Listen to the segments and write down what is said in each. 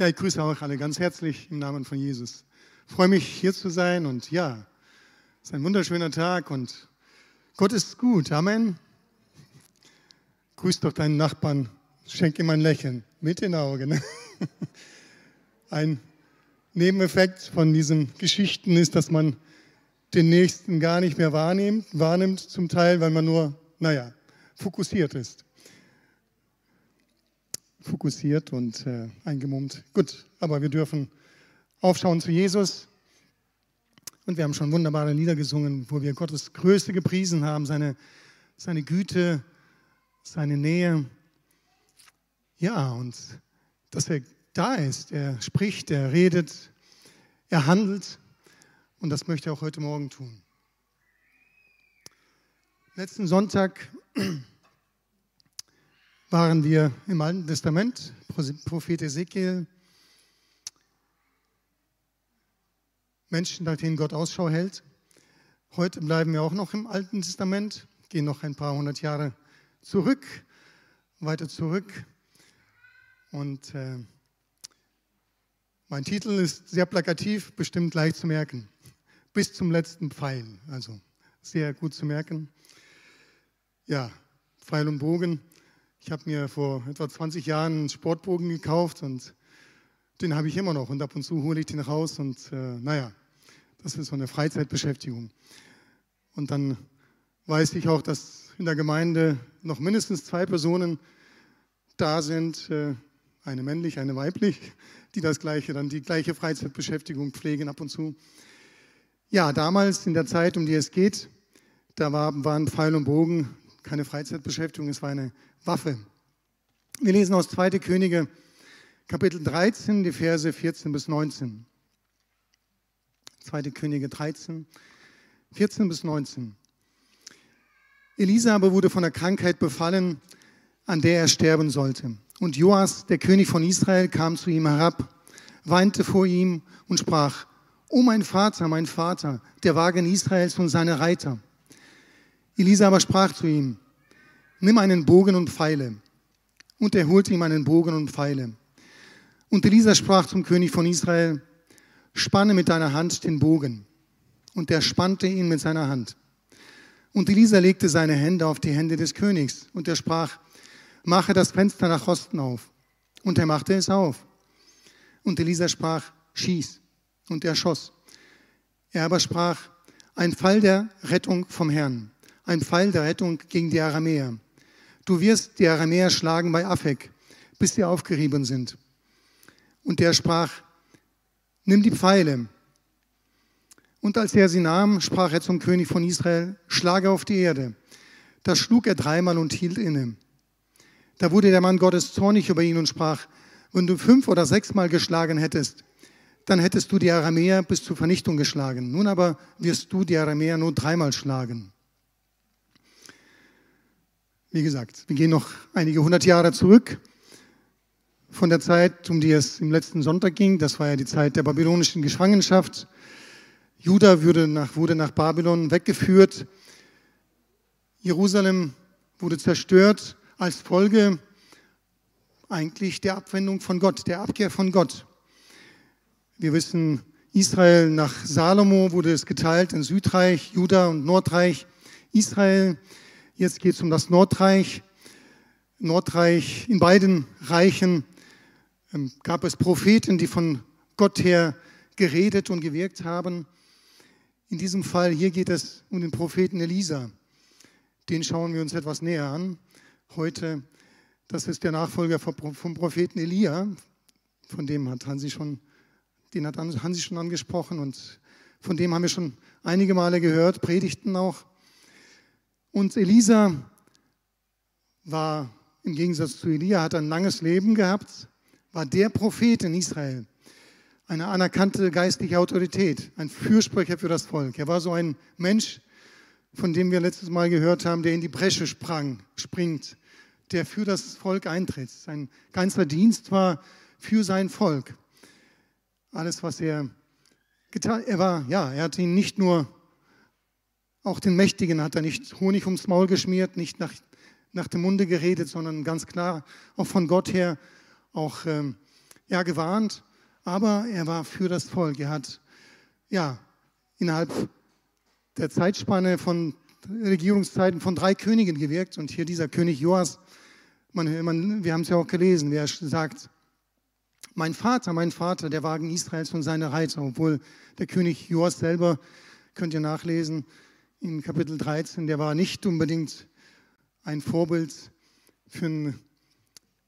Ja, ich grüße auch alle ganz herzlich im Namen von Jesus. Ich freue mich, hier zu sein und ja, es ist ein wunderschöner Tag und Gott ist gut. Amen. Grüß doch deinen Nachbarn, schenk ihm ein Lächeln mit den Augen. Ein Nebeneffekt von diesen Geschichten ist, dass man den Nächsten gar nicht mehr wahrnimmt, wahrnimmt zum Teil, weil man nur, naja, fokussiert ist fokussiert und äh, eingemummt. Gut, aber wir dürfen aufschauen zu Jesus. Und wir haben schon wunderbare Lieder gesungen, wo wir Gottes Größe gepriesen haben, seine, seine Güte, seine Nähe. Ja, und dass er da ist, er spricht, er redet, er handelt. Und das möchte er auch heute Morgen tun. Letzten Sonntag waren wir im Alten Testament, Prophet Ezekiel, Menschen, nach denen Gott Ausschau hält. Heute bleiben wir auch noch im Alten Testament, gehen noch ein paar hundert Jahre zurück, weiter zurück. Und äh, mein Titel ist sehr plakativ, bestimmt leicht zu merken. Bis zum letzten Pfeil, also sehr gut zu merken. Ja, Pfeil und Bogen. Ich habe mir vor etwa 20 Jahren einen Sportbogen gekauft und den habe ich immer noch und ab und zu hole ich den raus und äh, naja, das ist so eine Freizeitbeschäftigung. Und dann weiß ich auch, dass in der Gemeinde noch mindestens zwei Personen da sind, äh, eine männlich, eine weiblich, die das gleiche, dann die gleiche Freizeitbeschäftigung pflegen ab und zu. Ja, damals in der Zeit, um die es geht, da war, waren Pfeil und Bogen keine Freizeitbeschäftigung, es war eine Waffe. Wir lesen aus 2. Könige, Kapitel 13, die Verse 14 bis 19. 2. Könige 13, 14 bis 19. Elisa aber wurde von der Krankheit befallen, an der er sterben sollte. Und Joas, der König von Israel, kam zu ihm herab, weinte vor ihm und sprach, O mein Vater, mein Vater, der Wagen Israels und seine Reiter. Elisa aber sprach zu ihm, nimm einen Bogen und Pfeile. Und er holte ihm einen Bogen und Pfeile. Und Elisa sprach zum König von Israel, spanne mit deiner Hand den Bogen. Und er spannte ihn mit seiner Hand. Und Elisa legte seine Hände auf die Hände des Königs. Und er sprach, mache das Fenster nach Osten auf. Und er machte es auf. Und Elisa sprach, schieß. Und er schoss. Er aber sprach, ein Fall der Rettung vom Herrn ein Pfeil der Rettung gegen die Aramäer. Du wirst die Aramäer schlagen bei Afek, bis sie aufgerieben sind. Und der sprach, nimm die Pfeile. Und als er sie nahm, sprach er zum König von Israel, schlage auf die Erde. Da schlug er dreimal und hielt inne. Da wurde der Mann Gottes zornig über ihn und sprach, wenn du fünf oder sechsmal geschlagen hättest, dann hättest du die Aramäer bis zur Vernichtung geschlagen. Nun aber wirst du die Aramäer nur dreimal schlagen. Wie gesagt, wir gehen noch einige hundert Jahre zurück von der Zeit, um die es im letzten Sonntag ging. Das war ja die Zeit der babylonischen Gefangenschaft. Juda wurde nach, wurde nach Babylon weggeführt. Jerusalem wurde zerstört als Folge eigentlich der Abwendung von Gott, der Abkehr von Gott. Wir wissen, Israel nach Salomo wurde es geteilt in Südreich, Juda und Nordreich. Israel Jetzt geht es um das Nordreich. Nordreich, in beiden Reichen ähm, gab es Propheten, die von Gott her geredet und gewirkt haben. In diesem Fall hier geht es um den Propheten Elisa. Den schauen wir uns etwas näher an. Heute, das ist der Nachfolger vom Propheten Elia, von dem hat Hansi schon, den hat Hansi schon angesprochen und von dem haben wir schon einige Male gehört, Predigten auch. Und Elisa war im Gegensatz zu Elia, hat ein langes Leben gehabt, war der Prophet in Israel, eine anerkannte geistliche Autorität, ein Fürsprecher für das Volk. Er war so ein Mensch, von dem wir letztes Mal gehört haben, der in die Bresche sprang, springt, der für das Volk eintritt. Sein ganzer Dienst war für sein Volk. Alles, was er getan, er ja, er hat ihn nicht nur auch den Mächtigen hat er nicht Honig ums Maul geschmiert, nicht nach, nach dem Munde geredet, sondern ganz klar auch von Gott her auch ähm, ja, gewarnt, aber er war für das Volk. Er hat ja innerhalb der Zeitspanne von Regierungszeiten von drei Königen gewirkt. Und hier dieser König Joas, man, man, wir haben es ja auch gelesen, wer sagt, mein Vater, mein Vater, der Wagen Israels und seine Reiter, obwohl der König Joas selber, könnt ihr nachlesen, in Kapitel 13, der war nicht unbedingt ein Vorbild für ein,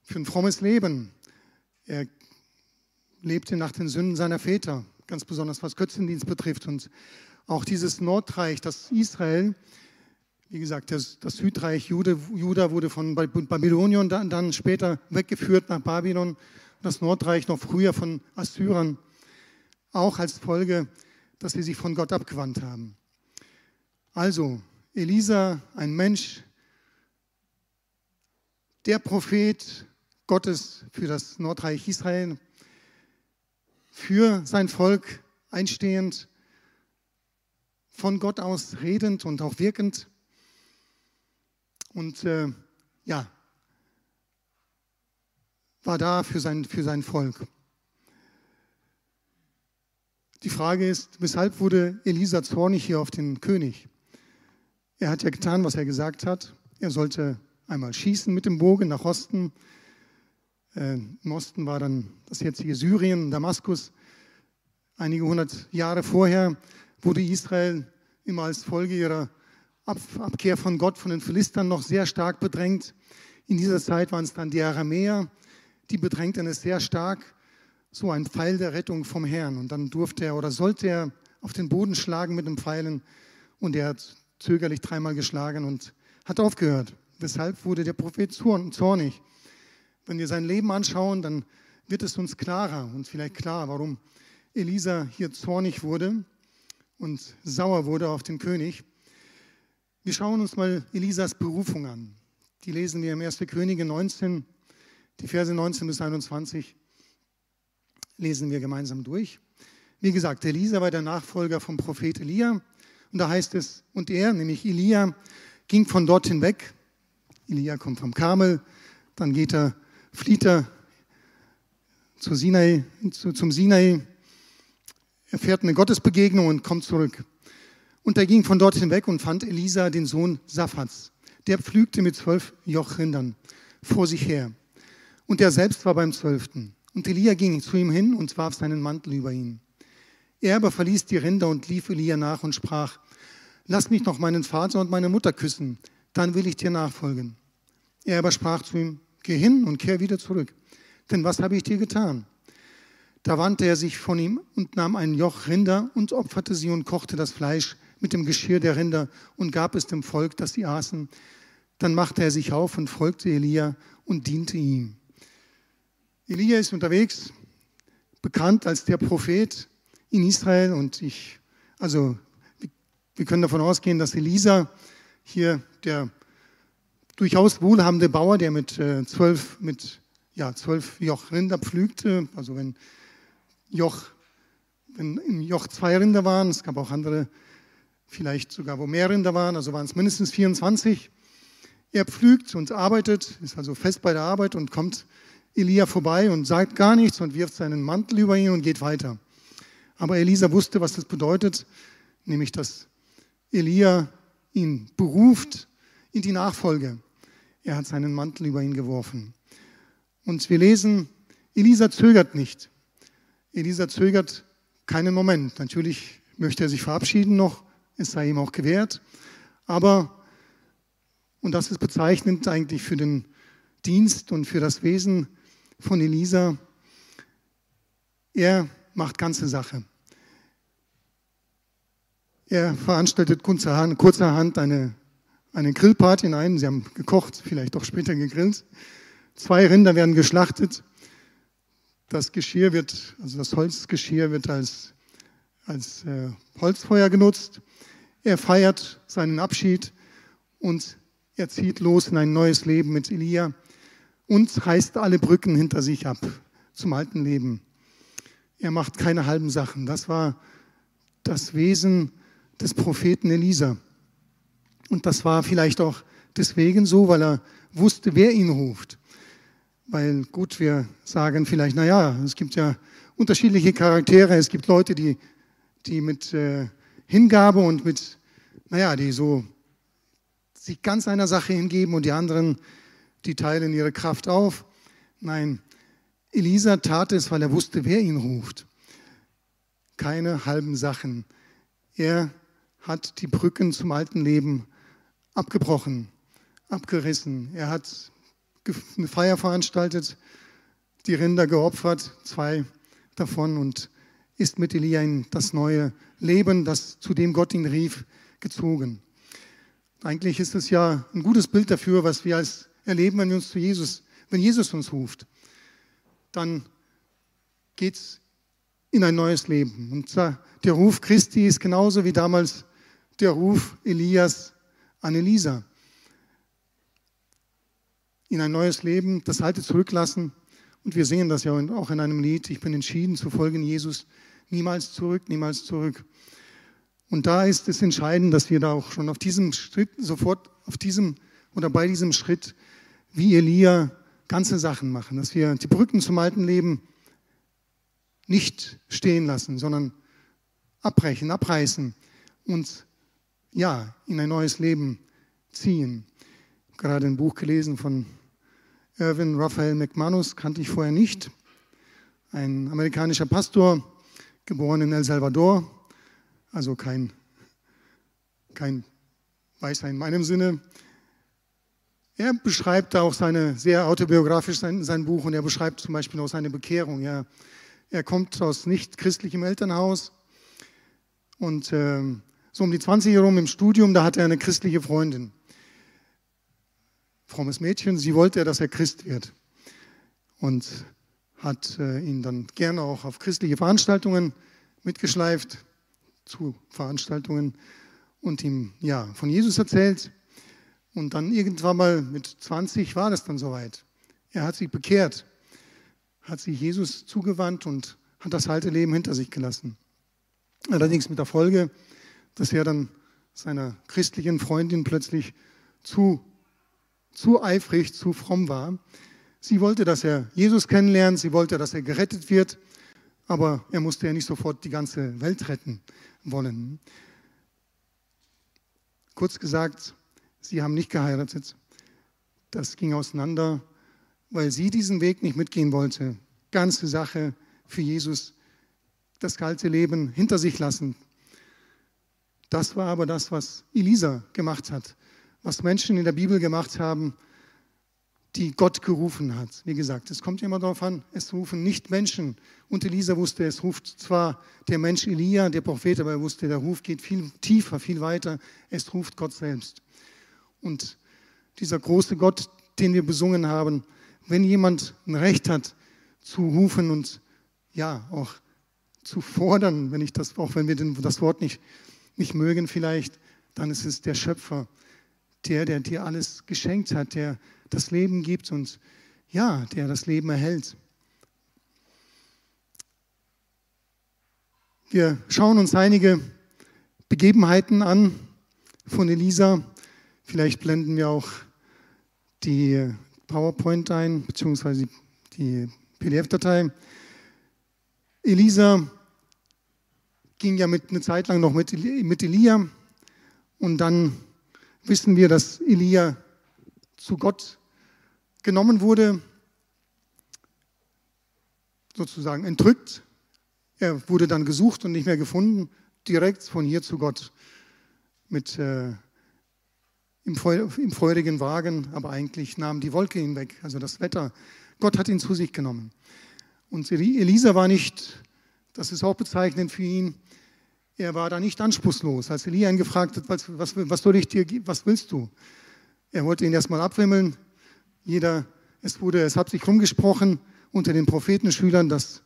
für ein frommes Leben. Er lebte nach den Sünden seiner Väter, ganz besonders was Götzendienst betrifft. Und auch dieses Nordreich, das Israel, wie gesagt, das, das Südreich Jude, Juda wurde von Babylonien dann, dann später weggeführt nach Babylon. Das Nordreich noch früher von Assyrern, auch als Folge, dass sie sich von Gott abgewandt haben. Also, Elisa, ein Mensch, der Prophet Gottes für das Nordreich Israel, für sein Volk einstehend, von Gott aus redend und auch wirkend. Und äh, ja, war da für sein, für sein Volk. Die Frage ist, weshalb wurde Elisa zornig hier auf den König? Er hat ja getan, was er gesagt hat. Er sollte einmal schießen mit dem Bogen nach Osten. Äh, Im Osten war dann das jetzige Syrien, Damaskus. Einige hundert Jahre vorher wurde Israel immer als Folge ihrer Abkehr von Gott, von den Philistern noch sehr stark bedrängt. In dieser Zeit waren es dann die Aramäer, die bedrängten es sehr stark. So ein Pfeil der Rettung vom Herrn. Und dann durfte er oder sollte er auf den Boden schlagen mit den Pfeilen. Und er hat zögerlich dreimal geschlagen und hat aufgehört. Weshalb wurde der Prophet zornig? Wenn wir sein Leben anschauen, dann wird es uns klarer und vielleicht klar, warum Elisa hier zornig wurde und sauer wurde auf den König. Wir schauen uns mal Elisas Berufung an. Die lesen wir im 1. Könige 19, die Verse 19 bis 21 lesen wir gemeinsam durch. Wie gesagt, Elisa war der Nachfolger vom Prophet Elia. Und da heißt es, und er, nämlich Elia, ging von dort hinweg. Elia kommt vom Karmel, dann geht er, flieht er zu Sinai, zu, zum Sinai, er fährt eine Gottesbegegnung und kommt zurück. Und er ging von dort hinweg und fand Elisa, den Sohn Saphats. Der pflügte mit zwölf Jochrindern vor sich her. Und er selbst war beim zwölften. Und Elia ging zu ihm hin und warf seinen Mantel über ihn. Er aber verließ die Rinder und lief Elia nach und sprach, lass mich noch meinen Vater und meine Mutter küssen, dann will ich dir nachfolgen. Er aber sprach zu ihm, geh hin und kehr wieder zurück, denn was habe ich dir getan? Da wandte er sich von ihm und nahm ein Joch Rinder und opferte sie und kochte das Fleisch mit dem Geschirr der Rinder und gab es dem Volk, dass sie aßen. Dann machte er sich auf und folgte Elia und diente ihm. Elia ist unterwegs, bekannt als der Prophet in Israel und ich, also wir können davon ausgehen, dass Elisa hier der durchaus wohlhabende Bauer, der mit äh, zwölf, mit, ja, zwölf Joch Rinder pflügte, also wenn Joch, wenn im Joch zwei Rinder waren, es gab auch andere, vielleicht sogar wo mehr Rinder waren, also waren es mindestens 24. Er pflügt und arbeitet, ist also fest bei der Arbeit und kommt Elia vorbei und sagt gar nichts und wirft seinen Mantel über ihn und geht weiter. Aber Elisa wusste, was das bedeutet, nämlich dass Elia ihn beruft in die Nachfolge. Er hat seinen Mantel über ihn geworfen. Und wir lesen, Elisa zögert nicht. Elisa zögert keinen Moment. Natürlich möchte er sich verabschieden noch, es sei ihm auch gewährt. Aber, und das ist bezeichnend eigentlich für den Dienst und für das Wesen von Elisa, er macht ganze Sache. Er veranstaltet kurzerhand eine, eine Grillparty. Nein, sie haben gekocht, vielleicht doch später gegrillt. Zwei Rinder werden geschlachtet. Das Geschirr wird, also das Holzgeschirr wird als, als äh, Holzfeuer genutzt. Er feiert seinen Abschied und er zieht los in ein neues Leben mit Elia und reißt alle Brücken hinter sich ab zum alten Leben. Er macht keine halben Sachen. Das war das Wesen des Propheten Elisa. Und das war vielleicht auch deswegen so, weil er wusste, wer ihn ruft weil gut, wir sagen vielleicht, naja, es gibt ja unterschiedliche Charaktere, es gibt Leute, die, die mit äh, Hingabe und mit, naja, die so sich ganz einer Sache hingeben und die anderen, die teilen ihre Kraft auf. Nein, Elisa tat es, weil er wusste, wer ihn ruft. Keine halben Sachen. Er hat die Brücken zum alten Leben abgebrochen, abgerissen. Er hat eine Feier veranstaltet, die Rinder geopfert, zwei davon, und ist mit Elia in das neue Leben, das zu dem Gott ihn rief, gezogen. Eigentlich ist es ja ein gutes Bild dafür, was wir als erleben, wenn wir uns zu Jesus, wenn Jesus uns ruft. Dann geht es in ein neues Leben. Und der Ruf Christi ist genauso wie damals der Ruf Elias an Elisa. In ein neues Leben, das Alte zurücklassen. Und wir singen das ja auch in einem Lied. Ich bin entschieden zu folgen Jesus. Niemals zurück, niemals zurück. Und da ist es entscheidend, dass wir da auch schon auf diesem Schritt, sofort auf diesem oder bei diesem Schritt, wie Elia, ganze Sachen machen, dass wir die Brücken zum alten Leben nicht stehen lassen, sondern abbrechen, abreißen und ja, in ein neues Leben ziehen. Ich habe gerade ein Buch gelesen von Irvin Raphael McManus, kannte ich vorher nicht. Ein amerikanischer Pastor, geboren in El Salvador, also kein, kein Weißer in meinem Sinne. Er beschreibt auch seine, sehr autobiografisch sein, sein Buch und er beschreibt zum Beispiel auch seine Bekehrung. Er, er kommt aus nicht christlichem Elternhaus und äh, so um die 20 herum im Studium, da hat er eine christliche Freundin. Frommes Mädchen, sie wollte, dass er Christ wird und hat äh, ihn dann gerne auch auf christliche Veranstaltungen mitgeschleift zu Veranstaltungen und ihm ja, von Jesus erzählt. Und dann irgendwann mal mit 20 war das dann soweit. Er hat sich bekehrt, hat sich Jesus zugewandt und hat das alte Leben hinter sich gelassen. Allerdings mit der Folge, dass er dann seiner christlichen Freundin plötzlich zu, zu eifrig, zu fromm war. Sie wollte, dass er Jesus kennenlernt, sie wollte, dass er gerettet wird, aber er musste ja nicht sofort die ganze Welt retten wollen. Kurz gesagt, sie haben nicht geheiratet. Das ging auseinander, weil sie diesen Weg nicht mitgehen wollte. Ganze Sache für Jesus, das kalte Leben hinter sich lassen. Das war aber das, was Elisa gemacht hat, was Menschen in der Bibel gemacht haben, die Gott gerufen hat. Wie gesagt, es kommt immer darauf an, es rufen nicht Menschen. Und Elisa wusste, es ruft zwar der Mensch Elia, der Prophet, aber er wusste, der Ruf geht viel tiefer, viel weiter. Es ruft Gott selbst. Und dieser große Gott, den wir besungen haben, wenn jemand ein Recht hat zu rufen und ja, auch zu fordern, wenn ich das, auch wenn wir das Wort nicht, nicht mögen vielleicht, dann ist es der Schöpfer, der, der dir alles geschenkt hat, der das Leben gibt und ja, der das Leben erhält. Wir schauen uns einige Begebenheiten an von Elisa. Vielleicht blenden wir auch die PowerPoint ein, beziehungsweise die PDF-Datei. Elisa ging ja mit, eine Zeit lang noch mit, mit Elia und dann wissen wir, dass Elia zu Gott genommen wurde, sozusagen entrückt. Er wurde dann gesucht und nicht mehr gefunden, direkt von hier zu Gott mit äh, im, Feu im feurigen Wagen, aber eigentlich nahm die Wolke ihn weg, also das Wetter. Gott hat ihn zu sich genommen. Und Elisa war nicht, das ist auch bezeichnend für ihn, er war da nicht anspruchslos. Als Elia ihn gefragt hat, was, was, was soll ich dir, was willst du? Er wollte ihn erstmal abwimmeln, jeder, es wurde, es hat sich rumgesprochen unter den Prophetenschülern, dass,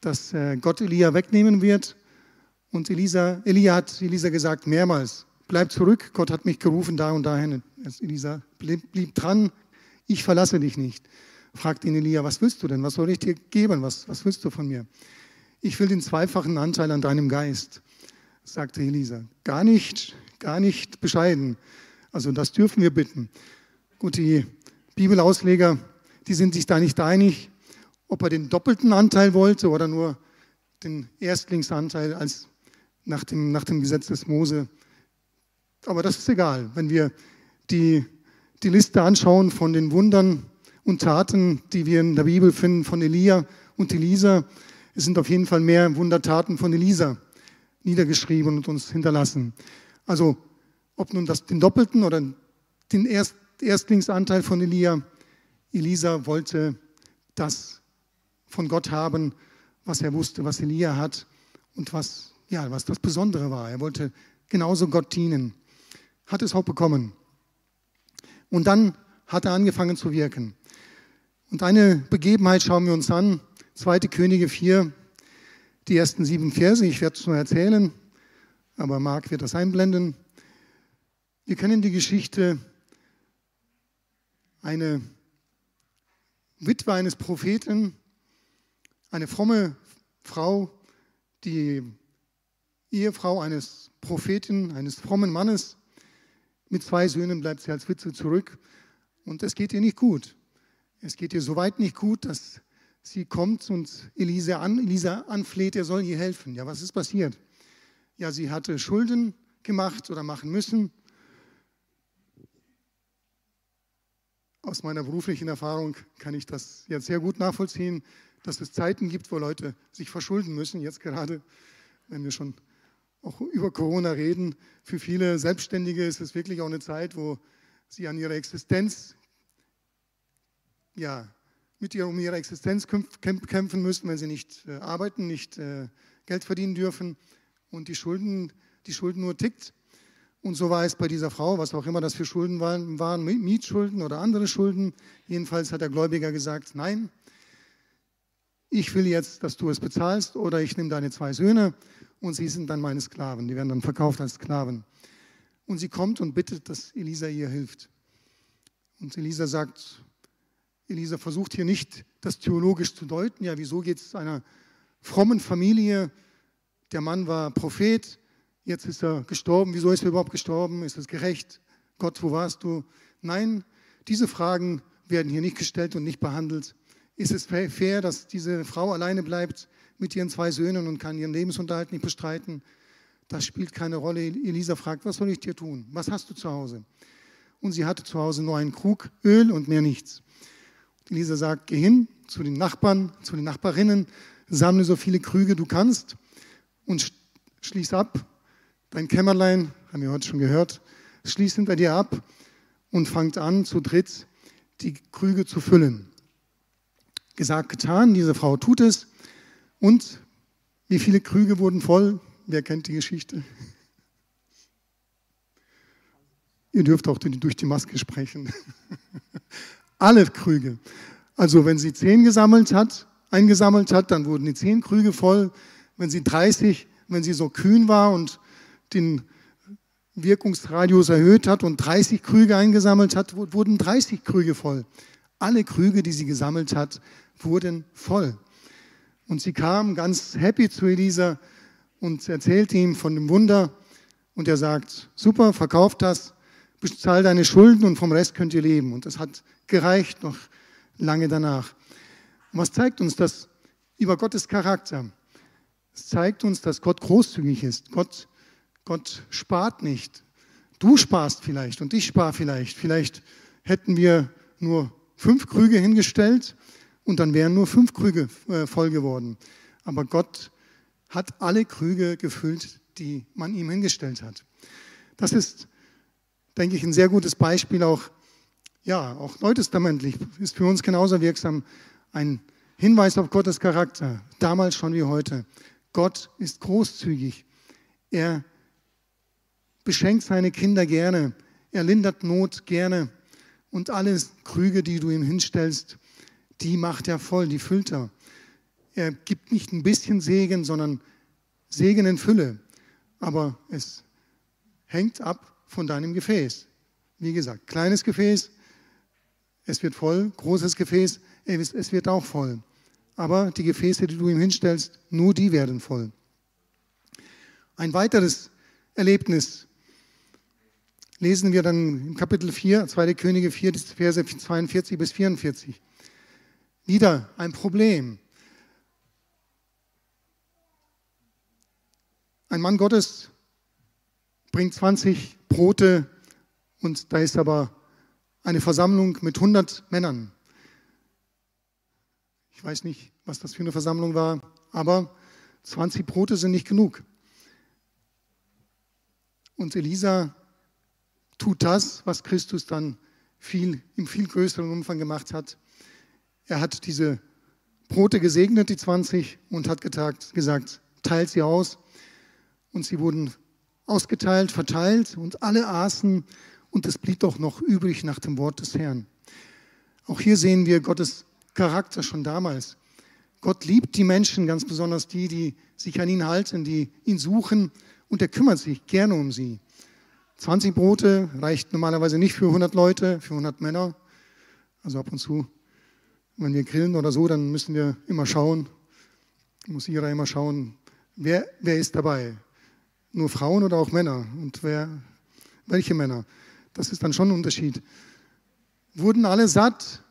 dass äh, Gott Elia wegnehmen wird. Und Elisa, Elia hat Elisa gesagt mehrmals, bleib zurück, Gott hat mich gerufen da und dahin. Elisa blieb, blieb dran, ich verlasse dich nicht. Fragt ihn Elia, was willst du denn? Was soll ich dir geben? Was, was willst du von mir? Ich will den zweifachen Anteil an deinem Geist, sagte Elisa. Gar nicht, gar nicht bescheiden. Also das dürfen wir bitten. Gut, die Bibelausleger, die sind sich da nicht einig, ob er den doppelten Anteil wollte oder nur den Erstlingsanteil als nach dem, nach dem Gesetz des Mose. Aber das ist egal. Wenn wir die, die Liste anschauen von den Wundern und Taten, die wir in der Bibel finden von Elia und Elisa, es sind auf jeden Fall mehr Wundertaten von Elisa niedergeschrieben und uns hinterlassen. Also ob nun das, den doppelten oder den Erst, Erstlingsanteil von Elia, Elisa wollte das von Gott haben, was er wusste, was Elia hat und was, ja, was das Besondere war. Er wollte genauso Gott dienen, hat es auch bekommen. Und dann hat er angefangen zu wirken. Und eine Begebenheit schauen wir uns an, 2. Könige 4, die ersten sieben Verse. Ich werde es nur erzählen, aber Marc wird das einblenden. Wir kennen die Geschichte, eine Witwe eines Propheten, eine fromme Frau, die Ehefrau eines Propheten, eines frommen Mannes. Mit zwei Söhnen bleibt sie als Witwe zurück und es geht ihr nicht gut. Es geht ihr so weit nicht gut, dass sie kommt und Elisa, an, Elisa anfleht, er soll ihr helfen. Ja, was ist passiert? Ja, sie hatte Schulden gemacht oder machen müssen. Aus meiner beruflichen Erfahrung kann ich das jetzt sehr gut nachvollziehen, dass es Zeiten gibt, wo Leute sich verschulden müssen. Jetzt gerade, wenn wir schon auch über Corona reden, für viele Selbstständige ist es wirklich auch eine Zeit, wo sie an ihrer Existenz ja, mit ihr um ihre Existenz kämpfen müssen, wenn sie nicht äh, arbeiten, nicht äh, Geld verdienen dürfen und die Schulden, die Schulden nur tickt. Und so war es bei dieser Frau, was auch immer das für Schulden waren, waren Mietschulden oder andere Schulden. Jedenfalls hat der Gläubiger gesagt, nein, ich will jetzt, dass du es bezahlst oder ich nehme deine zwei Söhne und sie sind dann meine Sklaven. Die werden dann verkauft als Sklaven. Und sie kommt und bittet, dass Elisa ihr hilft. Und Elisa sagt, Elisa versucht hier nicht, das theologisch zu deuten. Ja, wieso geht es einer frommen Familie? Der Mann war Prophet, jetzt ist er gestorben. Wieso ist er überhaupt gestorben? Ist es gerecht? Gott, wo warst du? Nein, diese Fragen werden hier nicht gestellt und nicht behandelt. Ist es fair, dass diese Frau alleine bleibt mit ihren zwei Söhnen und kann ihren Lebensunterhalt nicht bestreiten? Das spielt keine Rolle. Elisa fragt, was soll ich dir tun? Was hast du zu Hause? Und sie hatte zu Hause nur einen Krug Öl und mehr nichts. Elisa sagt, geh hin zu den Nachbarn, zu den Nachbarinnen, sammle so viele Krüge du kannst und schließ ab. Dein Kämmerlein, haben wir heute schon gehört, schließ hinter dir ab und fangt an, zu dritt die Krüge zu füllen. Gesagt, getan, diese Frau tut es. Und wie viele Krüge wurden voll? Wer kennt die Geschichte? Ihr dürft auch durch die Maske sprechen. Alle Krüge. Also wenn sie zehn gesammelt hat, eingesammelt hat, dann wurden die zehn Krüge voll. Wenn sie 30, wenn sie so kühn war und den Wirkungsradius erhöht hat und 30 Krüge eingesammelt hat, wurden 30 Krüge voll. Alle Krüge, die sie gesammelt hat, wurden voll. Und sie kam ganz happy zu Elisa und erzählte ihm von dem Wunder. Und er sagt, super, verkauf das, bezahl deine Schulden und vom Rest könnt ihr leben. Und das hat gereicht noch lange danach. Und was zeigt uns das über Gottes Charakter? Es zeigt uns, dass Gott großzügig ist. Gott, Gott spart nicht. Du sparst vielleicht und ich spare vielleicht. Vielleicht hätten wir nur fünf Krüge hingestellt und dann wären nur fünf Krüge äh, voll geworden. Aber Gott hat alle Krüge gefüllt, die man ihm hingestellt hat. Das ist, denke ich, ein sehr gutes Beispiel auch ja, auch neutestamentlich ist für uns genauso wirksam ein Hinweis auf Gottes Charakter, damals schon wie heute. Gott ist großzügig. Er beschenkt seine Kinder gerne. Er lindert Not gerne. Und alle Krüge, die du ihm hinstellst, die macht er voll, die füllt er. Er gibt nicht ein bisschen Segen, sondern Segen in Fülle. Aber es hängt ab von deinem Gefäß. Wie gesagt, kleines Gefäß, es wird voll, großes Gefäß, es wird auch voll. Aber die Gefäße, die du ihm hinstellst, nur die werden voll. Ein weiteres Erlebnis lesen wir dann im Kapitel 4, 2. Könige 4, Verse 42 bis 44. Wieder ein Problem. Ein Mann Gottes bringt 20 Brote und da ist aber eine Versammlung mit 100 Männern. Ich weiß nicht, was das für eine Versammlung war, aber 20 Brote sind nicht genug. Und Elisa tut das, was Christus dann viel, im viel größeren Umfang gemacht hat. Er hat diese Brote gesegnet, die 20, und hat getagt, gesagt, teilt sie aus. Und sie wurden ausgeteilt, verteilt und alle aßen und es blieb doch noch übrig nach dem Wort des Herrn. Auch hier sehen wir Gottes Charakter schon damals. Gott liebt die Menschen, ganz besonders die, die sich an ihn halten, die ihn suchen und er kümmert sich gerne um sie. 20 Brote reicht normalerweise nicht für 100 Leute, für 100 Männer. Also ab und zu, wenn wir grillen oder so, dann müssen wir immer schauen, muss Ira immer schauen, wer, wer ist dabei. Nur Frauen oder auch Männer? Und wer, welche Männer? Das ist dann schon ein Unterschied. Wurden alle satt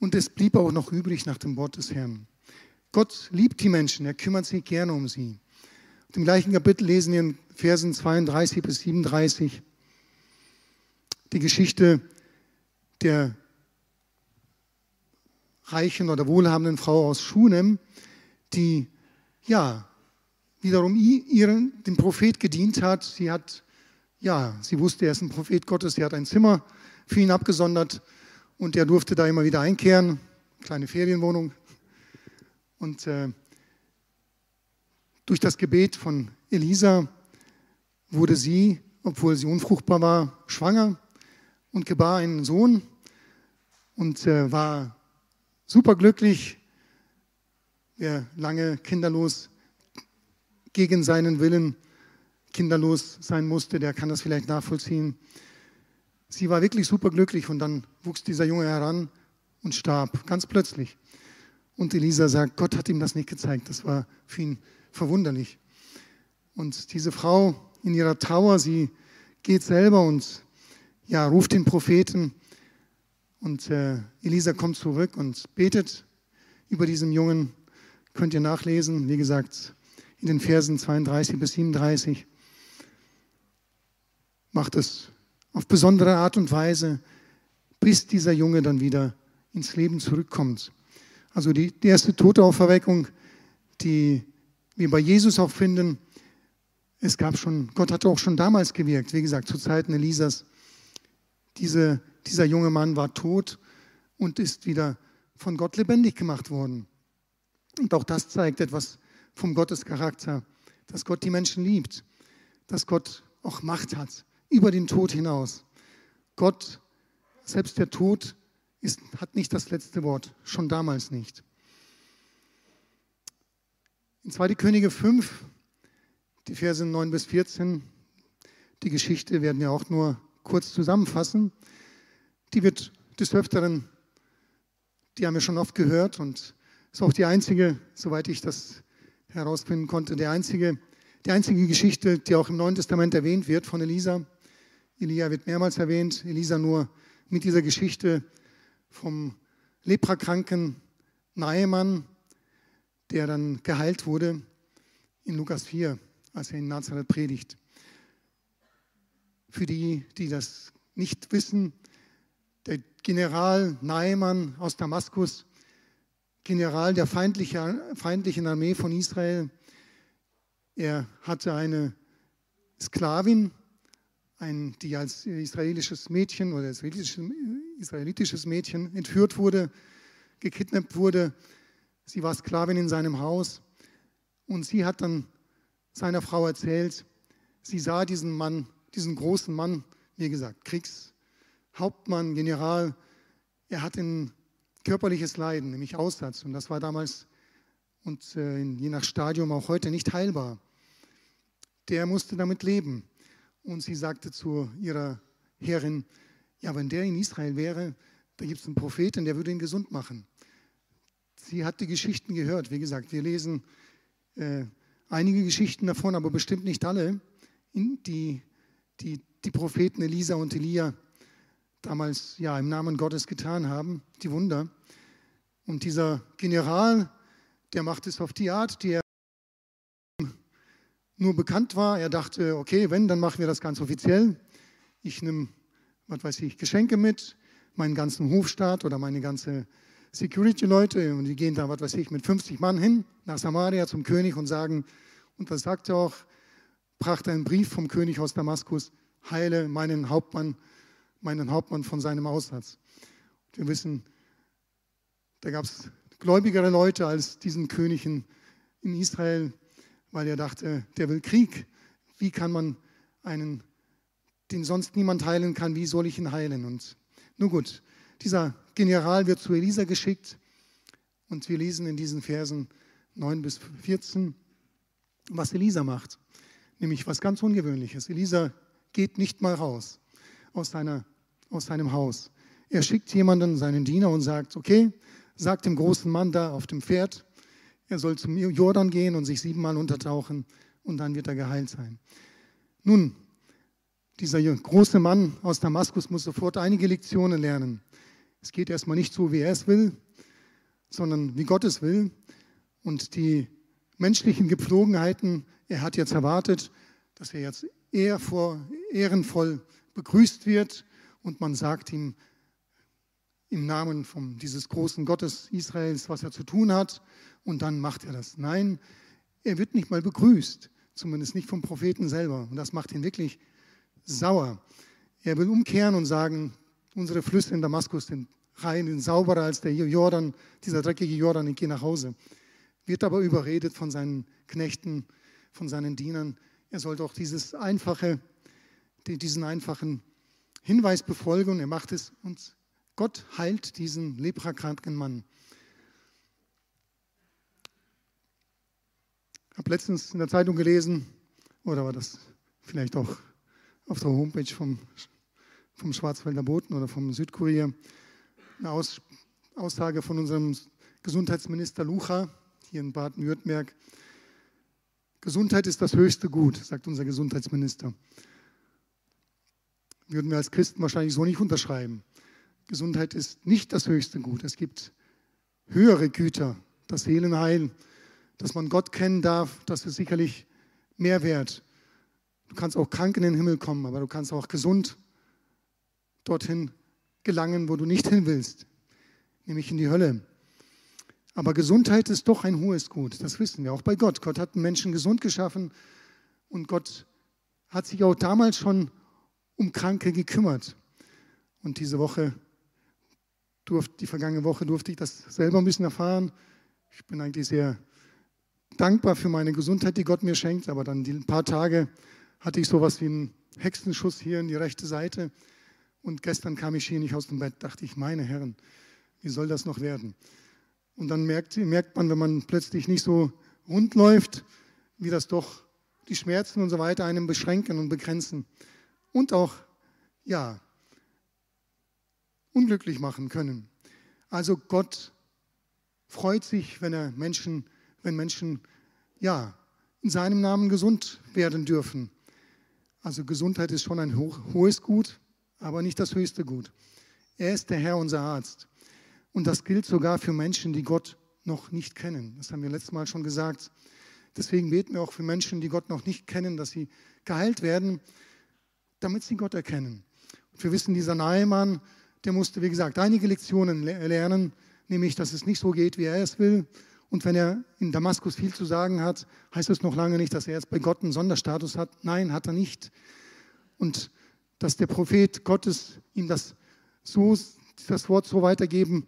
und es blieb auch noch übrig nach dem Wort des Herrn. Gott liebt die Menschen, er kümmert sich gerne um sie. Im gleichen Kapitel lesen wir in Versen 32 bis 37 die Geschichte der reichen oder wohlhabenden Frau aus Schunem, die ja wiederum ihren, dem Prophet gedient hat. Sie hat, ja, sie wusste, er ist ein Prophet Gottes. Sie hat ein Zimmer für ihn abgesondert und er durfte da immer wieder einkehren. Kleine Ferienwohnung. Und äh, durch das Gebet von Elisa wurde sie, obwohl sie unfruchtbar war, schwanger und gebar einen Sohn und äh, war superglücklich. Wer lange kinderlos gegen seinen Willen kinderlos sein musste, der kann das vielleicht nachvollziehen. Sie war wirklich superglücklich und dann wuchs dieser Junge heran und starb, ganz plötzlich. Und Elisa sagt, Gott hat ihm das nicht gezeigt. Das war für ihn verwunderlich. Und diese Frau in ihrer Trauer, sie geht selber und ja, ruft den Propheten. Und äh, Elisa kommt zurück und betet über diesen Jungen. Könnt ihr nachlesen, wie gesagt, in den Versen 32 bis 37. Macht es auf besondere Art und Weise, bis dieser Junge dann wieder ins Leben zurückkommt. Also die, die erste Toteauferweckung, die wir bei Jesus auch finden, es gab schon, Gott hatte auch schon damals gewirkt, wie gesagt, zu Zeiten Elisas. Diese, dieser junge Mann war tot und ist wieder von Gott lebendig gemacht worden. Und auch das zeigt etwas vom Gottescharakter, dass Gott die Menschen liebt, dass Gott auch Macht hat über den Tod hinaus. Gott, selbst der Tod, ist, hat nicht das letzte Wort, schon damals nicht. In 2. Könige 5, die Verse 9 bis 14, die Geschichte werden wir auch nur kurz zusammenfassen. Die wird des Öfteren, die haben wir schon oft gehört und ist auch die einzige, soweit ich das herausfinden konnte, der einzige, die einzige Geschichte, die auch im Neuen Testament erwähnt wird von Elisa. Elia wird mehrmals erwähnt, Elisa nur mit dieser Geschichte vom leprakranken Naemann, der dann geheilt wurde in Lukas 4, als er in Nazareth predigt. Für die, die das nicht wissen, der General Naemann aus Damaskus General der feindlichen Armee von Israel. Er hatte eine Sklavin, ein, die als israelisches Mädchen oder als israelitisches Mädchen entführt wurde, gekidnappt wurde. Sie war Sklavin in seinem Haus und sie hat dann seiner Frau erzählt, sie sah diesen Mann, diesen großen Mann, wie gesagt, Kriegshauptmann, General. Er hat in körperliches Leiden, nämlich Aussatz. Und das war damals und äh, je nach Stadium auch heute nicht heilbar. Der musste damit leben. Und sie sagte zu ihrer Herrin, ja, wenn der in Israel wäre, da gibt es einen Propheten, der würde ihn gesund machen. Sie hat die Geschichten gehört. Wie gesagt, wir lesen äh, einige Geschichten davon, aber bestimmt nicht alle, die, die die Propheten Elisa und Elia damals ja im Namen Gottes getan haben, die Wunder. Und dieser General, der macht es auf die Art, die er nur bekannt war. Er dachte, okay, wenn, dann machen wir das ganz offiziell. Ich nehme, was weiß ich, Geschenke mit, meinen ganzen Hofstaat oder meine ganze Security-Leute und die gehen da, was weiß ich, mit 50 Mann hin nach Samaria zum König und sagen, und das sagt er auch, brachte einen Brief vom König aus Damaskus, heile meinen Hauptmann, meinen Hauptmann von seinem Aussatz. Wir wissen, da gab es gläubigere Leute als diesen König in, Israel, weil er dachte, der will Krieg. Wie kann man einen, den sonst niemand heilen kann, wie soll ich ihn heilen? Und nun gut, dieser General wird zu Elisa geschickt und wir lesen in diesen Versen 9 bis 14, was Elisa macht. Nämlich was ganz Ungewöhnliches. Elisa geht nicht mal raus aus, seiner, aus seinem Haus. Er schickt jemanden, seinen Diener, und sagt, okay, sagt dem großen Mann da auf dem Pferd, er soll zum Jordan gehen und sich siebenmal untertauchen und dann wird er geheilt sein. Nun, dieser große Mann aus Damaskus muss sofort einige Lektionen lernen. Es geht erstmal nicht so, wie er es will, sondern wie Gott es will. Und die menschlichen Gepflogenheiten, er hat jetzt erwartet, dass er jetzt eher ehrenvoll begrüßt wird und man sagt ihm im Namen von dieses großen Gottes Israels, was er zu tun hat und dann macht er das. Nein, er wird nicht mal begrüßt, zumindest nicht vom Propheten selber und das macht ihn wirklich sauer. Er will umkehren und sagen, Unsere Flüsse in Damaskus sind rein, sind sauberer als der Jordan, dieser dreckige Jordan, ich gehe nach Hause. Wird aber überredet von seinen Knechten, von seinen Dienern. Er soll doch dieses einfache, diesen einfachen Hinweis befolgen und er macht es und Gott heilt diesen leprakranken Mann. Ich habe letztens in der Zeitung gelesen, oder war das vielleicht auch auf der Homepage vom vom Schwarzwälder Boten oder vom Südkurier eine Aus Aussage von unserem Gesundheitsminister Lucha hier in Baden-Württemberg. Gesundheit ist das höchste Gut, sagt unser Gesundheitsminister. Würden wir als Christen wahrscheinlich so nicht unterschreiben. Gesundheit ist nicht das höchste Gut. Es gibt höhere Güter, das Seelenheil, dass man Gott kennen darf, das ist sicherlich mehr wert. Du kannst auch krank in den Himmel kommen, aber du kannst auch gesund dorthin gelangen, wo du nicht hin willst, nämlich in die Hölle. Aber Gesundheit ist doch ein hohes Gut, das wissen wir auch bei Gott. Gott hat den Menschen gesund geschaffen und Gott hat sich auch damals schon um Kranke gekümmert. Und diese Woche, durfte, die vergangene Woche durfte ich das selber ein bisschen erfahren. Ich bin eigentlich sehr dankbar für meine Gesundheit, die Gott mir schenkt, aber dann die paar Tage hatte ich sowas wie einen Hexenschuss hier in die rechte Seite. Und gestern kam ich hier nicht aus dem Bett, dachte ich, meine Herren, wie soll das noch werden? Und dann merkt, merkt man, wenn man plötzlich nicht so rund läuft, wie das doch die Schmerzen und so weiter einem beschränken und begrenzen. Und auch, ja, unglücklich machen können. Also Gott freut sich, wenn er Menschen, wenn Menschen, ja, in seinem Namen gesund werden dürfen. Also Gesundheit ist schon ein hohes Gut aber nicht das höchste Gut. Er ist der Herr, unser Arzt. Und das gilt sogar für Menschen, die Gott noch nicht kennen. Das haben wir letztes Mal schon gesagt. Deswegen beten wir auch für Menschen, die Gott noch nicht kennen, dass sie geheilt werden, damit sie Gott erkennen. Und wir wissen, dieser Naaman, der musste, wie gesagt, einige Lektionen lernen, nämlich, dass es nicht so geht, wie er es will. Und wenn er in Damaskus viel zu sagen hat, heißt es noch lange nicht, dass er jetzt bei Gott einen Sonderstatus hat. Nein, hat er nicht. Und dass der Prophet Gottes ihm das, so, das Wort so weitergeben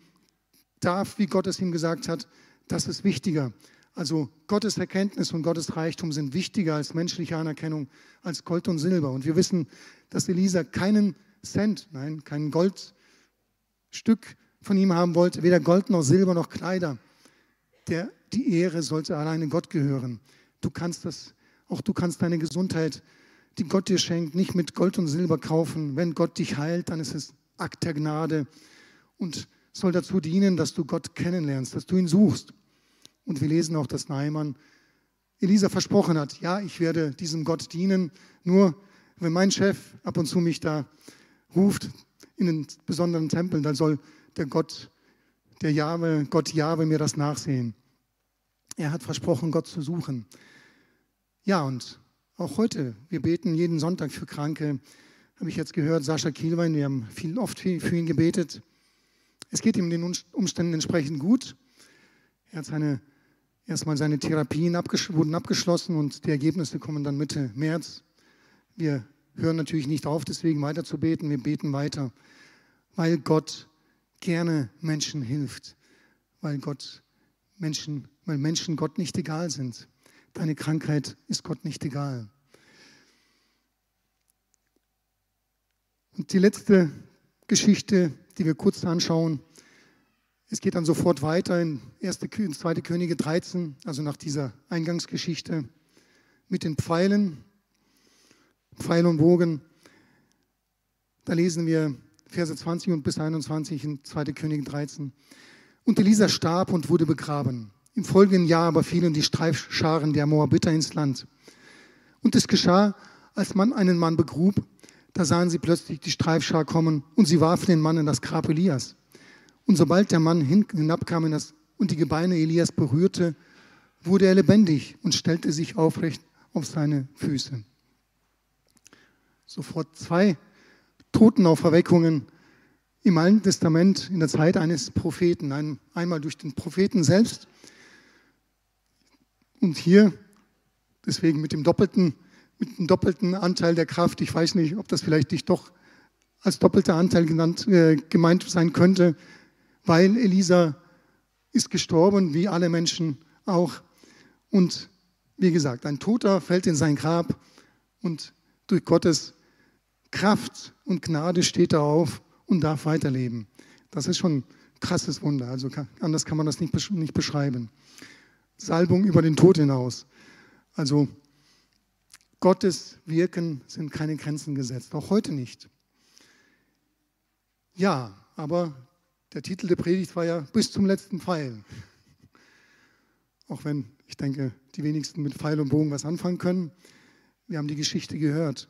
darf, wie Gott es ihm gesagt hat, das ist wichtiger. Also Gottes Erkenntnis und Gottes Reichtum sind wichtiger als menschliche Anerkennung, als Gold und Silber. Und wir wissen, dass Elisa keinen Cent, nein, kein Goldstück von ihm haben wollte, weder Gold noch Silber noch Kleider. Der, die Ehre sollte alleine Gott gehören. Du kannst das, auch du kannst deine Gesundheit die Gott dir schenkt, nicht mit Gold und Silber kaufen. Wenn Gott dich heilt, dann ist es Akt der Gnade und soll dazu dienen, dass du Gott kennenlernst, dass du ihn suchst. Und wir lesen auch, dass Naaman Elisa versprochen hat, ja, ich werde diesem Gott dienen, nur wenn mein Chef ab und zu mich da ruft in einen besonderen Tempel, dann soll der Gott der Jahwe, Gott Jahwe mir das nachsehen. Er hat versprochen, Gott zu suchen. Ja, und auch heute, wir beten jeden Sonntag für Kranke. Habe ich jetzt gehört, Sascha Kielwein, wir haben viel, oft für ihn gebetet. Es geht ihm den Umständen entsprechend gut. Er hat seine, erstmal seine Therapien abgesch wurden abgeschlossen und die Ergebnisse kommen dann Mitte März. Wir hören natürlich nicht auf, deswegen weiter zu beten. Wir beten weiter, weil Gott gerne Menschen hilft, weil Gott Menschen, weil Menschen Gott nicht egal sind. Deine Krankheit ist Gott nicht egal. Und die letzte Geschichte, die wir kurz anschauen, es geht dann sofort weiter in 1. 2. Könige 13, also nach dieser Eingangsgeschichte mit den Pfeilen, Pfeil und Bogen. Da lesen wir Verse 20 und bis 21 in 2. Könige 13. Und Elisa starb und wurde begraben. Im folgenden Jahr aber fielen die Streifscharen der Moabiter ins Land. Und es geschah, als man einen Mann begrub, da sahen sie plötzlich die Streifschar kommen und sie warfen den Mann in das Grab Elias. Und sobald der Mann hinabkam das, und die Gebeine Elias berührte, wurde er lebendig und stellte sich aufrecht auf seine Füße. Sofort zwei Totenauferweckungen im Alten Testament in der Zeit eines Propheten. einmal durch den Propheten selbst und hier, deswegen mit dem doppelten, mit dem doppelten Anteil der Kraft. Ich weiß nicht, ob das vielleicht nicht doch als doppelter Anteil genannt, äh, gemeint sein könnte, weil Elisa ist gestorben, wie alle Menschen auch. Und wie gesagt, ein Toter fällt in sein Grab und durch Gottes Kraft und Gnade steht er auf und darf weiterleben. Das ist schon ein krasses Wunder. Also anders kann man das nicht, nicht beschreiben. Salbung über den Tod hinaus. Also Gottes Wirken sind keine Grenzen gesetzt, auch heute nicht. Ja, aber der Titel der Predigt war ja bis zum letzten Pfeil. Auch wenn ich denke, die wenigsten mit Pfeil und Bogen was anfangen können. Wir haben die Geschichte gehört.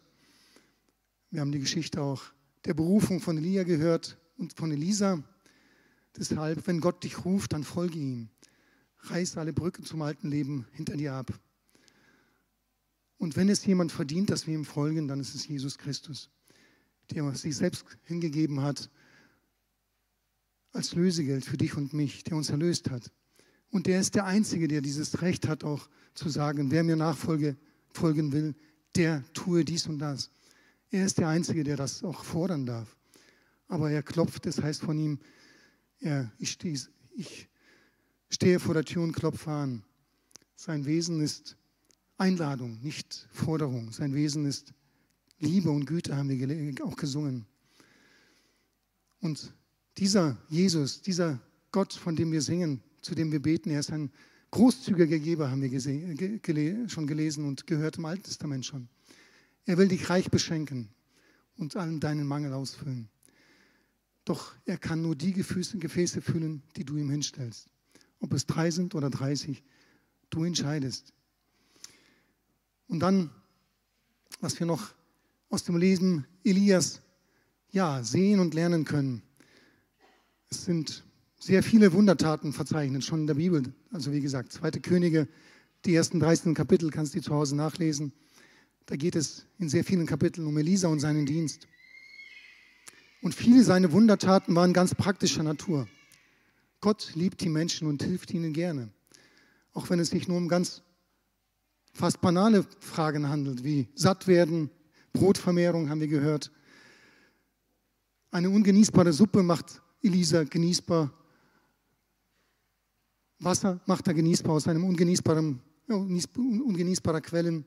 Wir haben die Geschichte auch der Berufung von Elia gehört und von Elisa. Deshalb, wenn Gott dich ruft, dann folge ihm reiß alle Brücken zum alten Leben hinter dir ab. Und wenn es jemand verdient, dass wir ihm folgen, dann ist es Jesus Christus, der sich selbst hingegeben hat als Lösegeld für dich und mich, der uns erlöst hat. Und der ist der Einzige, der dieses Recht hat, auch zu sagen, wer mir nachfolge, folgen will, der tue dies und das. Er ist der Einzige, der das auch fordern darf. Aber er klopft, das heißt von ihm, er, ich, ich stehe vor der Tür und klopfe an. Sein Wesen ist Einladung, nicht Forderung. Sein Wesen ist Liebe und Güte, haben wir auch gesungen. Und dieser Jesus, dieser Gott, von dem wir singen, zu dem wir beten, er ist ein großzügiger Geber, haben wir schon gelesen und gehört im Alten Testament schon. Er will dich reich beschenken und allen deinen Mangel ausfüllen. Doch er kann nur die Gefäße füllen, die du ihm hinstellst ob es drei sind oder 30, du entscheidest. Und dann, was wir noch aus dem Lesen Elias ja, sehen und lernen können. Es sind sehr viele Wundertaten verzeichnet, schon in der Bibel. Also wie gesagt, zweite Könige, die ersten 13 Kapitel kannst du zu Hause nachlesen. Da geht es in sehr vielen Kapiteln um Elisa und seinen Dienst. Und viele seiner Wundertaten waren ganz praktischer Natur. Gott liebt die Menschen und hilft ihnen gerne. Auch wenn es sich nur um ganz fast banale Fragen handelt, wie satt werden, Brotvermehrung haben wir gehört. Eine ungenießbare Suppe macht Elisa genießbar. Wasser macht er genießbar aus einem ungenießbaren, ungenießbarer Quellen.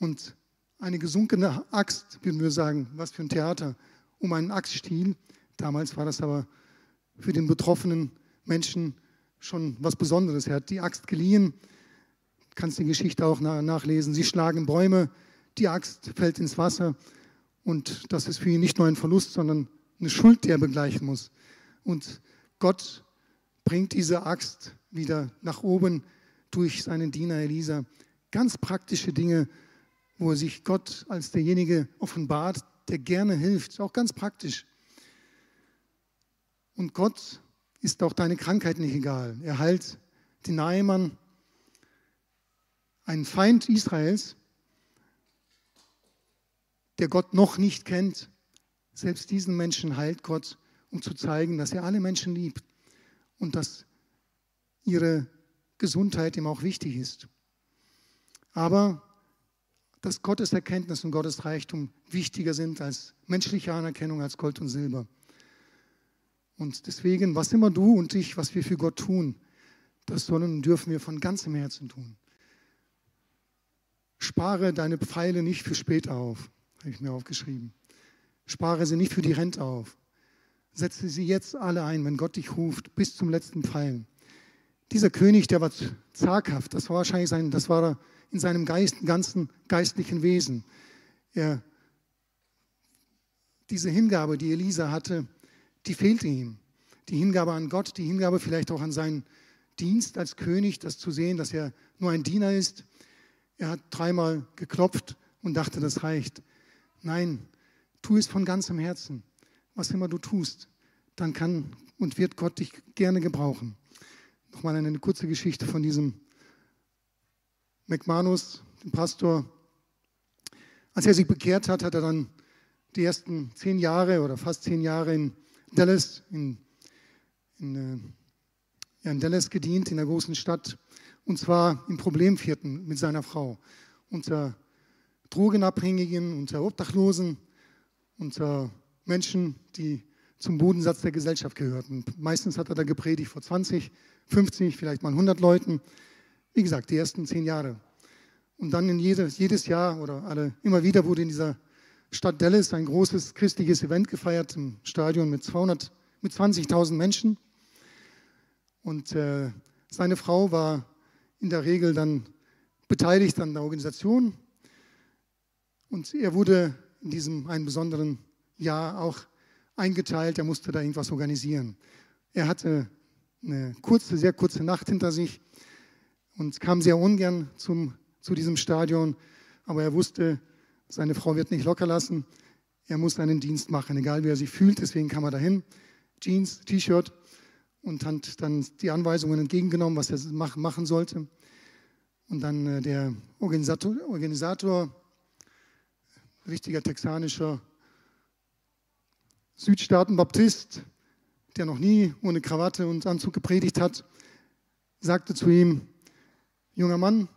Und eine gesunkene Axt, würden wir sagen, was für ein Theater, um einen Axtstiel. Damals war das aber für den betroffenen Menschen schon was Besonderes. Er hat die Axt geliehen, kannst die Geschichte auch nachlesen. Sie schlagen Bäume, die Axt fällt ins Wasser und das ist für ihn nicht nur ein Verlust, sondern eine Schuld, die er begleichen muss. Und Gott bringt diese Axt wieder nach oben durch seinen Diener Elisa. Ganz praktische Dinge, wo sich Gott als derjenige offenbart, der gerne hilft, auch ganz praktisch. Und Gott ist auch deine Krankheit nicht egal. Er heilt den Naaman, einen Feind Israels, der Gott noch nicht kennt. Selbst diesen Menschen heilt Gott, um zu zeigen, dass er alle Menschen liebt und dass ihre Gesundheit ihm auch wichtig ist. Aber dass Gottes Erkenntnis und Gottes Reichtum wichtiger sind als menschliche Anerkennung, als Gold und Silber. Und deswegen, was immer du und ich, was wir für Gott tun, das sollen und dürfen wir von ganzem Herzen tun. Spare deine Pfeile nicht für später auf, habe ich mir aufgeschrieben. Spare sie nicht für die Rente auf. Setze sie jetzt alle ein, wenn Gott dich ruft, bis zum letzten Pfeil. Dieser König, der war zaghaft, das war wahrscheinlich sein, das war in seinem Geist, ganzen geistlichen Wesen. Er, diese Hingabe, die Elisa hatte, die fehlte ihm. Die Hingabe an Gott, die Hingabe vielleicht auch an seinen Dienst als König, das zu sehen, dass er nur ein Diener ist. Er hat dreimal geklopft und dachte, das reicht. Nein, tu es von ganzem Herzen. Was immer du tust, dann kann und wird Gott dich gerne gebrauchen. Nochmal eine kurze Geschichte von diesem McManus, dem Pastor. Als er sich bekehrt hat, hat er dann die ersten zehn Jahre oder fast zehn Jahre in Dallas, in, in, äh, ja, in Dallas gedient, in der großen Stadt, und zwar im Problemvierten mit seiner Frau. Unter Drogenabhängigen, unter Obdachlosen, unter Menschen, die zum Bodensatz der Gesellschaft gehörten. Meistens hat er da gepredigt vor 20, 50, vielleicht mal 100 Leuten. Wie gesagt, die ersten zehn Jahre. Und dann in jedes, jedes Jahr oder alle, immer wieder wurde in dieser Stadt Dallas ein großes christliches Event gefeiert im Stadion mit, 200, mit 20.000 Menschen. Und äh, seine Frau war in der Regel dann beteiligt an der Organisation. Und er wurde in diesem einen besonderen Jahr auch eingeteilt, er musste da irgendwas organisieren. Er hatte eine kurze, sehr kurze Nacht hinter sich und kam sehr ungern zum, zu diesem Stadion, aber er wusste, seine Frau wird nicht locker lassen. Er muss einen Dienst machen, egal wie er sich fühlt. Deswegen kam er dahin. Jeans, T-Shirt und hat dann die Anweisungen entgegengenommen, was er machen sollte. Und dann äh, der Organisator, Organisator, richtiger texanischer Südstaaten-Baptist, der noch nie ohne Krawatte und Anzug gepredigt hat, sagte zu ihm, junger Mann,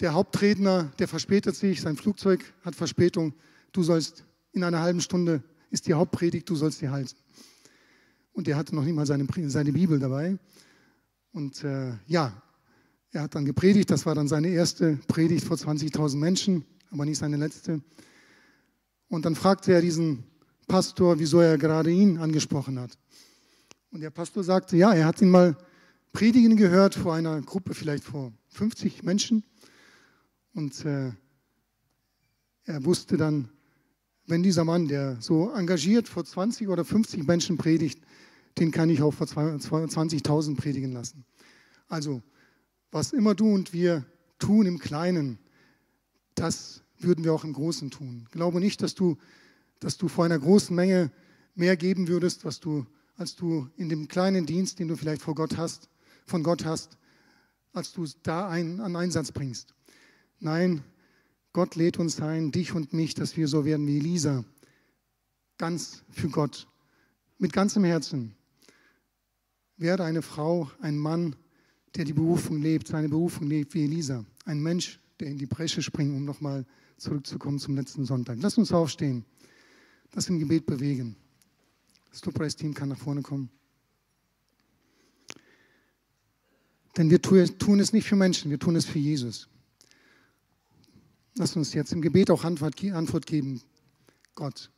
der Hauptredner, der verspätet sich, sein Flugzeug hat Verspätung, du sollst in einer halben Stunde, ist die Hauptpredigt, du sollst die halten. Und er hatte noch nicht mal seine, seine Bibel dabei. Und äh, ja, er hat dann gepredigt, das war dann seine erste Predigt vor 20.000 Menschen, aber nicht seine letzte. Und dann fragte er diesen Pastor, wieso er gerade ihn angesprochen hat. Und der Pastor sagte, ja, er hat ihn mal predigen gehört vor einer Gruppe, vielleicht vor 50 Menschen. Und äh, er wusste dann, wenn dieser Mann, der so engagiert vor 20 oder 50 Menschen predigt, den kann ich auch vor 20.000 predigen lassen. Also, was immer du und wir tun im Kleinen, das würden wir auch im Großen tun. Glaube nicht, dass du, dass du vor einer großen Menge mehr geben würdest, was du, als du in dem kleinen Dienst, den du vielleicht vor Gott hast, von Gott hast, als du da einen, einen Einsatz bringst. Nein, Gott lädt uns ein, dich und mich, dass wir so werden wie Elisa. Ganz für Gott, mit ganzem Herzen. Werde eine Frau, ein Mann, der die Berufung lebt, seine Berufung lebt wie Elisa. Ein Mensch, der in die Bresche springt, um nochmal zurückzukommen zum letzten Sonntag. Lass uns aufstehen, das im Gebet bewegen. Das Lobpreisteam kann nach vorne kommen. Denn wir tun es nicht für Menschen, wir tun es für Jesus. Lass uns jetzt im Gebet auch Antwort geben. Gott,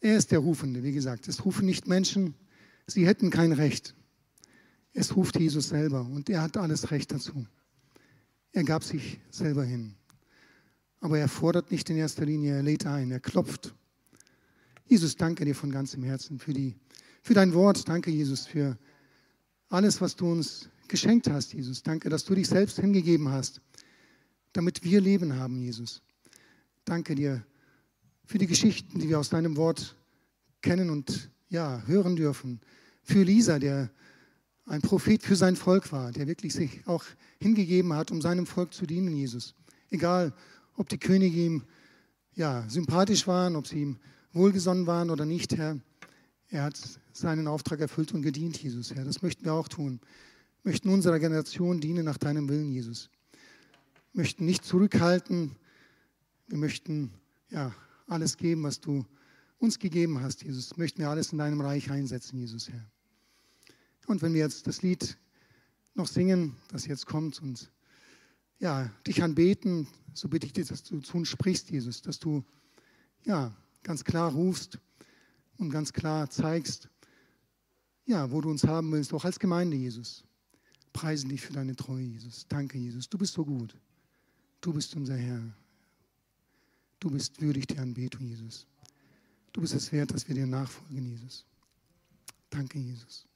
er ist der Rufende, wie gesagt. Es rufen nicht Menschen, sie hätten kein Recht. Es ruft Jesus selber und er hat alles Recht dazu. Er gab sich selber hin. Aber er fordert nicht in erster Linie, er lädt ein, er klopft. Jesus, danke dir von ganzem Herzen für, die, für dein Wort. Danke, Jesus, für alles, was du uns geschenkt hast, Jesus. Danke, dass du dich selbst hingegeben hast damit wir Leben haben, Jesus. Danke dir für die Geschichten, die wir aus deinem Wort kennen und ja, hören dürfen. für Lisa, der ein Prophet für sein Volk war, der wirklich sich auch hingegeben hat, um seinem Volk zu dienen, Jesus. Egal, ob die Könige ihm ja, sympathisch waren, ob sie ihm wohlgesonnen waren oder nicht, Herr. Er hat seinen Auftrag erfüllt und gedient, Jesus, Herr. Das möchten wir auch tun. Wir möchten unserer Generation dienen nach deinem Willen, Jesus. Wir möchten nicht zurückhalten. Wir möchten ja, alles geben, was du uns gegeben hast, Jesus. Möchten wir alles in deinem Reich einsetzen, Jesus, Herr. Und wenn wir jetzt das Lied noch singen, das jetzt kommt und ja, dich anbeten, so bitte ich dich, dass du zu uns sprichst, Jesus, dass du ja, ganz klar rufst und ganz klar zeigst, ja, wo du uns haben willst, auch als Gemeinde, Jesus. Preisen dich für deine Treue, Jesus. Danke, Jesus. Du bist so gut. Du bist unser Herr. Du bist würdig der Anbetung, Jesus. Du bist es wert, dass wir dir nachfolgen, Jesus. Danke, Jesus.